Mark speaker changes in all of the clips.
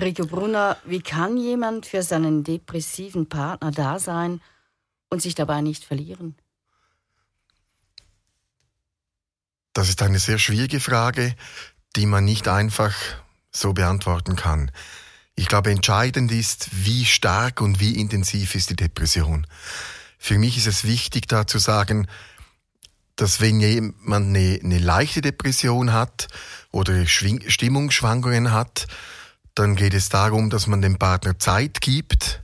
Speaker 1: Rico Brunner, wie kann jemand für seinen depressiven Partner da sein und sich dabei nicht verlieren?
Speaker 2: Das ist eine sehr schwierige Frage, die man nicht einfach so beantworten kann. Ich glaube, entscheidend ist, wie stark und wie intensiv ist die Depression. Für mich ist es wichtig, da zu sagen, dass wenn jemand eine, eine leichte Depression hat oder Stimmungsschwankungen hat, dann geht es darum, dass man dem Partner Zeit gibt,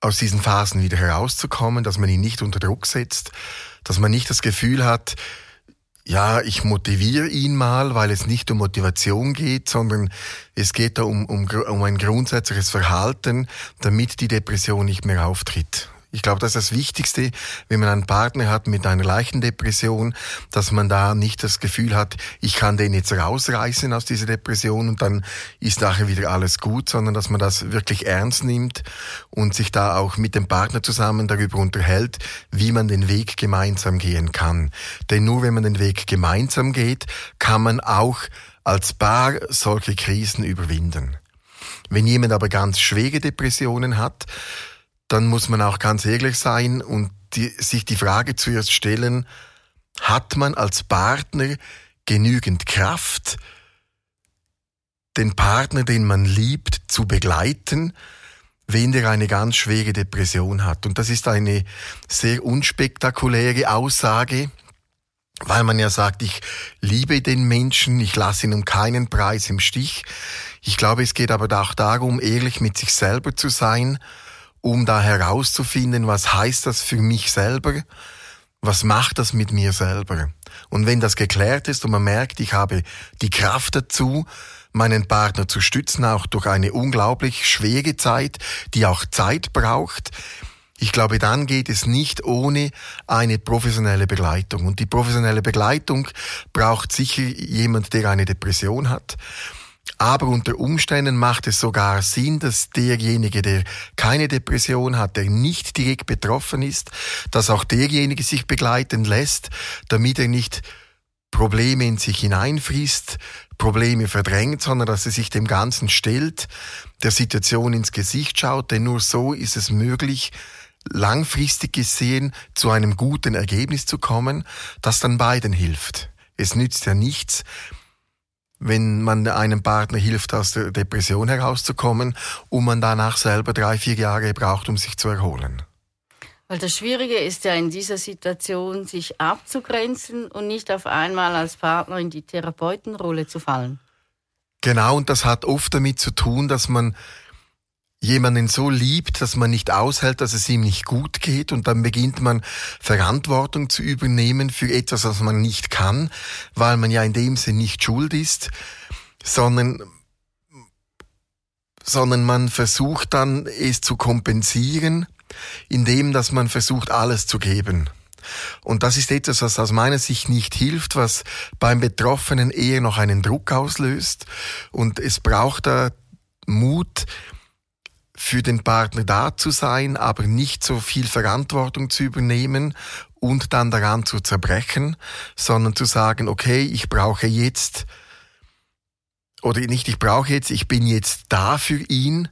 Speaker 2: aus diesen Phasen wieder herauszukommen, dass man ihn nicht unter Druck setzt, dass man nicht das Gefühl hat, ja, ich motiviere ihn mal, weil es nicht um Motivation geht, sondern es geht da um, um, um ein grundsätzliches Verhalten, damit die Depression nicht mehr auftritt. Ich glaube, das ist das Wichtigste, wenn man einen Partner hat mit einer leichten Depression, dass man da nicht das Gefühl hat, ich kann den jetzt rausreißen aus dieser Depression und dann ist nachher wieder alles gut, sondern dass man das wirklich ernst nimmt und sich da auch mit dem Partner zusammen darüber unterhält, wie man den Weg gemeinsam gehen kann. Denn nur wenn man den Weg gemeinsam geht, kann man auch als Paar solche Krisen überwinden. Wenn jemand aber ganz schwere Depressionen hat, dann muss man auch ganz ehrlich sein und die, sich die Frage zuerst stellen, hat man als Partner genügend Kraft, den Partner, den man liebt, zu begleiten, wenn der eine ganz schwere Depression hat. Und das ist eine sehr unspektakuläre Aussage, weil man ja sagt, ich liebe den Menschen, ich lasse ihn um keinen Preis im Stich. Ich glaube, es geht aber auch darum, ehrlich mit sich selber zu sein um da herauszufinden, was heißt das für mich selber, was macht das mit mir selber. Und wenn das geklärt ist und man merkt, ich habe die Kraft dazu, meinen Partner zu stützen, auch durch eine unglaublich schwere Zeit, die auch Zeit braucht, ich glaube, dann geht es nicht ohne eine professionelle Begleitung. Und die professionelle Begleitung braucht sicher jemand, der eine Depression hat. Aber unter Umständen macht es sogar Sinn, dass derjenige, der keine Depression hat, der nicht direkt betroffen ist, dass auch derjenige sich begleiten lässt, damit er nicht Probleme in sich hineinfrisst, Probleme verdrängt, sondern dass er sich dem Ganzen stellt, der Situation ins Gesicht schaut, denn nur so ist es möglich, langfristig gesehen zu einem guten Ergebnis zu kommen, das dann beiden hilft. Es nützt ja nichts, wenn man einem Partner hilft, aus der Depression herauszukommen und man danach selber drei, vier Jahre braucht, um sich zu erholen.
Speaker 1: Weil das Schwierige ist ja in dieser Situation, sich abzugrenzen und nicht auf einmal als Partner in die Therapeutenrolle zu fallen.
Speaker 2: Genau, und das hat oft damit zu tun, dass man jemanden so liebt, dass man nicht aushält, dass es ihm nicht gut geht und dann beginnt man Verantwortung zu übernehmen für etwas, was man nicht kann, weil man ja in dem Sinn nicht schuld ist, sondern sondern man versucht dann es zu kompensieren, indem dass man versucht alles zu geben. Und das ist etwas, was aus meiner Sicht nicht hilft, was beim Betroffenen eher noch einen Druck auslöst. Und es braucht da Mut, für den Partner da zu sein, aber nicht so viel Verantwortung zu übernehmen und dann daran zu zerbrechen, sondern zu sagen, okay, ich brauche jetzt, oder nicht, ich brauche jetzt, ich bin jetzt da für ihn,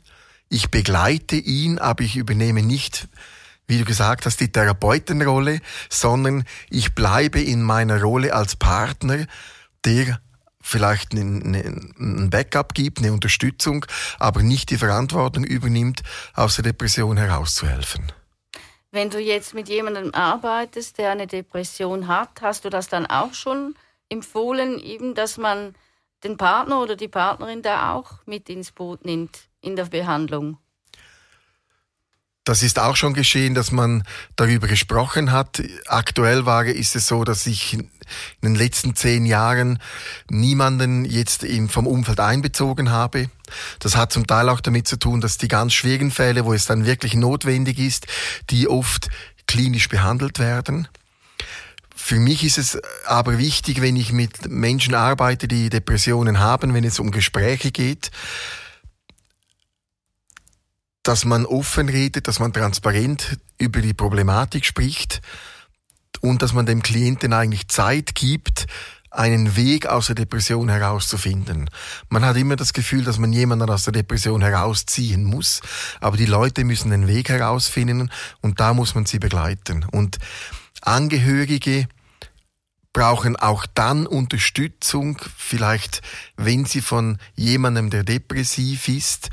Speaker 2: ich begleite ihn, aber ich übernehme nicht, wie du gesagt hast, die Therapeutenrolle, sondern ich bleibe in meiner Rolle als Partner, der vielleicht ein Backup gibt, eine Unterstützung, aber nicht die Verantwortung übernimmt, aus der Depression herauszuhelfen.
Speaker 1: Wenn du jetzt mit jemandem arbeitest, der eine Depression hat, hast du das dann auch schon empfohlen, eben, dass man den Partner oder die Partnerin da auch mit ins Boot nimmt in der Behandlung?
Speaker 2: Das ist auch schon geschehen, dass man darüber gesprochen hat. Aktuell war, ist es so, dass ich in den letzten zehn Jahren niemanden jetzt vom Umfeld einbezogen habe. Das hat zum Teil auch damit zu tun, dass die ganz schweren Fälle, wo es dann wirklich notwendig ist, die oft klinisch behandelt werden. Für mich ist es aber wichtig, wenn ich mit Menschen arbeite, die Depressionen haben, wenn es um Gespräche geht, dass man offen redet, dass man transparent über die Problematik spricht und dass man dem Klienten eigentlich Zeit gibt, einen Weg aus der Depression herauszufinden. Man hat immer das Gefühl, dass man jemanden aus der Depression herausziehen muss, aber die Leute müssen den Weg herausfinden und da muss man sie begleiten. Und Angehörige brauchen auch dann Unterstützung, vielleicht wenn sie von jemandem, der depressiv ist,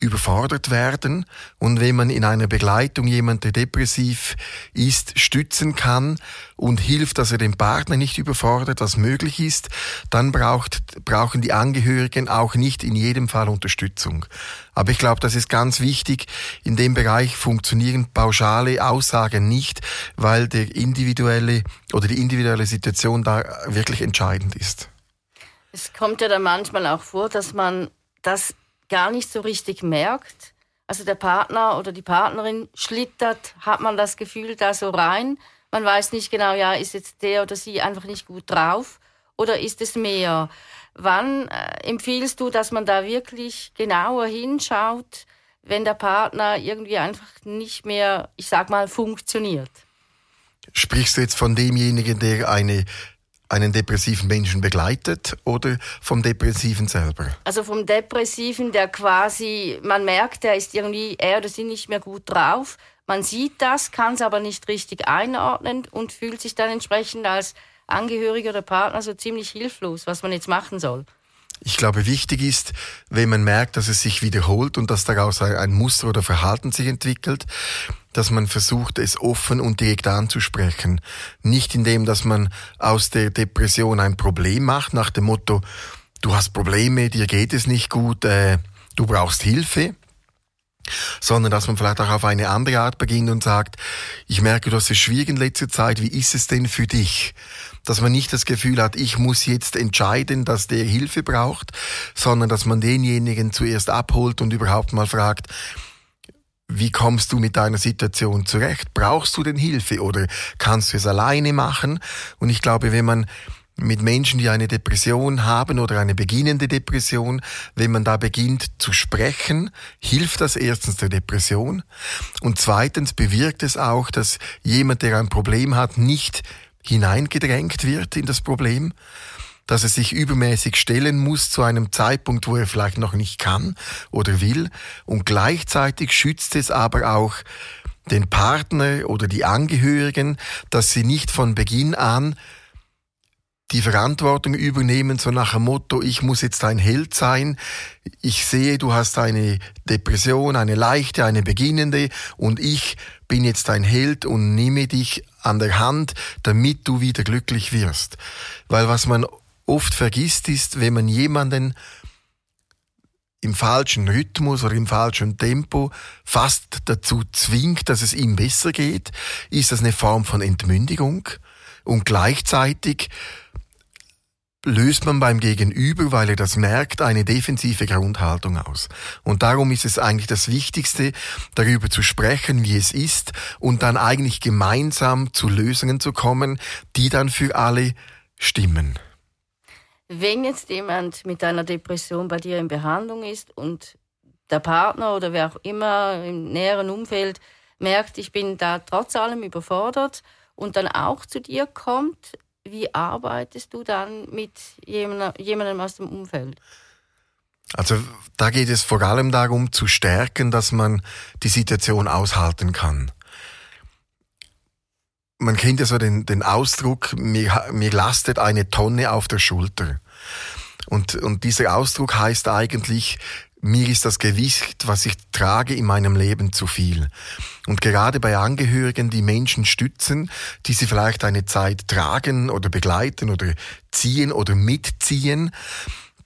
Speaker 2: überfordert werden. Und wenn man in einer Begleitung jemand, der depressiv ist, stützen kann und hilft, dass er den Partner nicht überfordert, was möglich ist, dann braucht, brauchen die Angehörigen auch nicht in jedem Fall Unterstützung. Aber ich glaube, das ist ganz wichtig. In dem Bereich funktionieren pauschale Aussagen nicht, weil der individuelle oder die individuelle Situation da wirklich entscheidend ist.
Speaker 1: Es kommt ja dann manchmal auch vor, dass man das gar nicht so richtig merkt. Also der Partner oder die Partnerin schlittert, hat man das Gefühl da so rein. Man weiß nicht genau, ja, ist jetzt der oder sie einfach nicht gut drauf oder ist es mehr? Wann äh, empfiehlst du, dass man da wirklich genauer hinschaut, wenn der Partner irgendwie einfach nicht mehr, ich sag mal, funktioniert?
Speaker 2: Sprichst du jetzt von demjenigen, der eine einen depressiven Menschen begleitet oder vom Depressiven selber?
Speaker 1: Also vom Depressiven, der quasi, man merkt, er ist irgendwie, er oder sie nicht mehr gut drauf. Man sieht das, kann es aber nicht richtig einordnen und fühlt sich dann entsprechend als Angehöriger oder Partner so ziemlich hilflos, was man jetzt machen soll.
Speaker 2: Ich glaube, wichtig ist, wenn man merkt, dass es sich wiederholt und dass daraus ein Muster oder Verhalten sich entwickelt, dass man versucht, es offen und direkt anzusprechen. Nicht indem, dass man aus der Depression ein Problem macht, nach dem Motto, du hast Probleme, dir geht es nicht gut, äh, du brauchst Hilfe, sondern dass man vielleicht auch auf eine andere Art beginnt und sagt, ich merke, du hast es schwierig in letzter Zeit, wie ist es denn für dich? Dass man nicht das Gefühl hat, ich muss jetzt entscheiden, dass der Hilfe braucht, sondern dass man denjenigen zuerst abholt und überhaupt mal fragt, wie kommst du mit deiner Situation zurecht? Brauchst du denn Hilfe oder kannst du es alleine machen? Und ich glaube, wenn man mit Menschen, die eine Depression haben oder eine beginnende Depression, wenn man da beginnt zu sprechen, hilft das erstens der Depression und zweitens bewirkt es auch, dass jemand, der ein Problem hat, nicht hineingedrängt wird in das Problem, dass er sich übermäßig stellen muss zu einem Zeitpunkt, wo er vielleicht noch nicht kann oder will. Und gleichzeitig schützt es aber auch den Partner oder die Angehörigen, dass sie nicht von Beginn an die Verantwortung übernehmen, so nach dem Motto, ich muss jetzt ein Held sein, ich sehe, du hast eine Depression, eine leichte, eine beginnende, und ich bin jetzt ein Held und nehme dich an der Hand, damit du wieder glücklich wirst. Weil was man oft vergisst ist, wenn man jemanden im falschen Rhythmus oder im falschen Tempo fast dazu zwingt, dass es ihm besser geht, ist das eine Form von Entmündigung und gleichzeitig löst man beim Gegenüber, weil er das merkt, eine defensive Grundhaltung aus. Und darum ist es eigentlich das Wichtigste, darüber zu sprechen, wie es ist und dann eigentlich gemeinsam zu Lösungen zu kommen, die dann für alle stimmen.
Speaker 1: Wenn jetzt jemand mit einer Depression bei dir in Behandlung ist und der Partner oder wer auch immer im näheren Umfeld merkt, ich bin da trotz allem überfordert und dann auch zu dir kommt, wie arbeitest du dann mit jemandem aus dem Umfeld?
Speaker 2: Also da geht es vor allem darum zu stärken, dass man die Situation aushalten kann. Man kennt ja so den, den Ausdruck, mir, mir lastet eine Tonne auf der Schulter. Und, und dieser Ausdruck heißt eigentlich, mir ist das Gewicht, was ich trage in meinem Leben zu viel. Und gerade bei Angehörigen, die Menschen stützen, die sie vielleicht eine Zeit tragen oder begleiten oder ziehen oder mitziehen,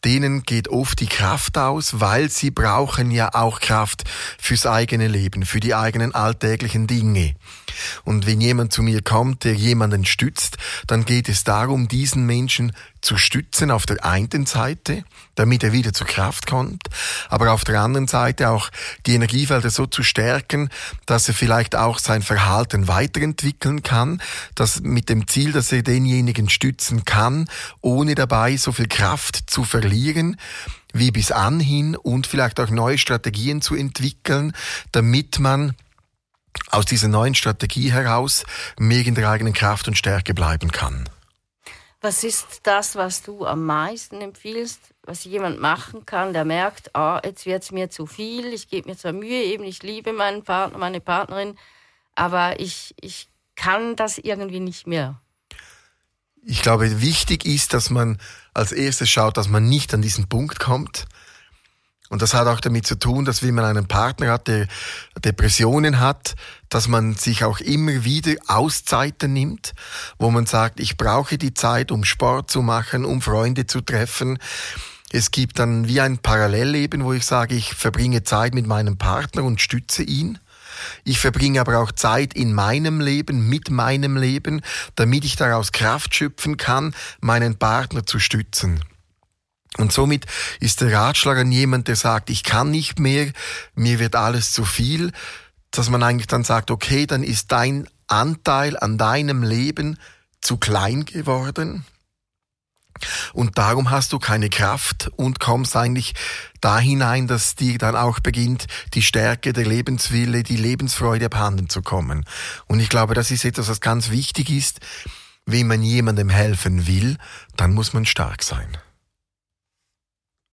Speaker 2: denen geht oft die Kraft aus, weil sie brauchen ja auch Kraft fürs eigene Leben, für die eigenen alltäglichen Dinge. Und wenn jemand zu mir kommt, der jemanden stützt, dann geht es darum, diesen Menschen zu stützen auf der einen Seite, damit er wieder zur Kraft kommt, aber auf der anderen Seite auch die Energiefelder so zu stärken, dass er vielleicht auch sein Verhalten weiterentwickeln kann, dass mit dem Ziel, dass er denjenigen stützen kann, ohne dabei so viel Kraft zu verlieren, wie bis anhin und vielleicht auch neue Strategien zu entwickeln, damit man aus dieser neuen Strategie heraus mehr in der eigenen Kraft und Stärke bleiben kann.
Speaker 1: Was ist das, was du am meisten empfiehlst, was jemand machen kann, der merkt, ah, jetzt wird es mir zu viel, ich gebe mir zwar Mühe, eben ich liebe meinen Partner, meine Partnerin, aber ich, ich kann das irgendwie nicht mehr.
Speaker 2: Ich glaube, wichtig ist, dass man als erstes schaut, dass man nicht an diesen Punkt kommt, und das hat auch damit zu tun, dass wenn man einen Partner hat, der Depressionen hat, dass man sich auch immer wieder Auszeiten nimmt, wo man sagt, ich brauche die Zeit, um Sport zu machen, um Freunde zu treffen. Es gibt dann wie ein Parallelleben, wo ich sage, ich verbringe Zeit mit meinem Partner und stütze ihn. Ich verbringe aber auch Zeit in meinem Leben, mit meinem Leben, damit ich daraus Kraft schöpfen kann, meinen Partner zu stützen. Und somit ist der Ratschlag an jemand, der sagt, ich kann nicht mehr, mir wird alles zu viel, dass man eigentlich dann sagt, okay, dann ist dein Anteil an deinem Leben zu klein geworden. Und darum hast du keine Kraft und kommst eigentlich da hinein, dass dir dann auch beginnt, die Stärke, der Lebenswille, die Lebensfreude abhanden zu kommen. Und ich glaube, das ist etwas, was ganz wichtig ist. Wenn man jemandem helfen will, dann muss man stark sein.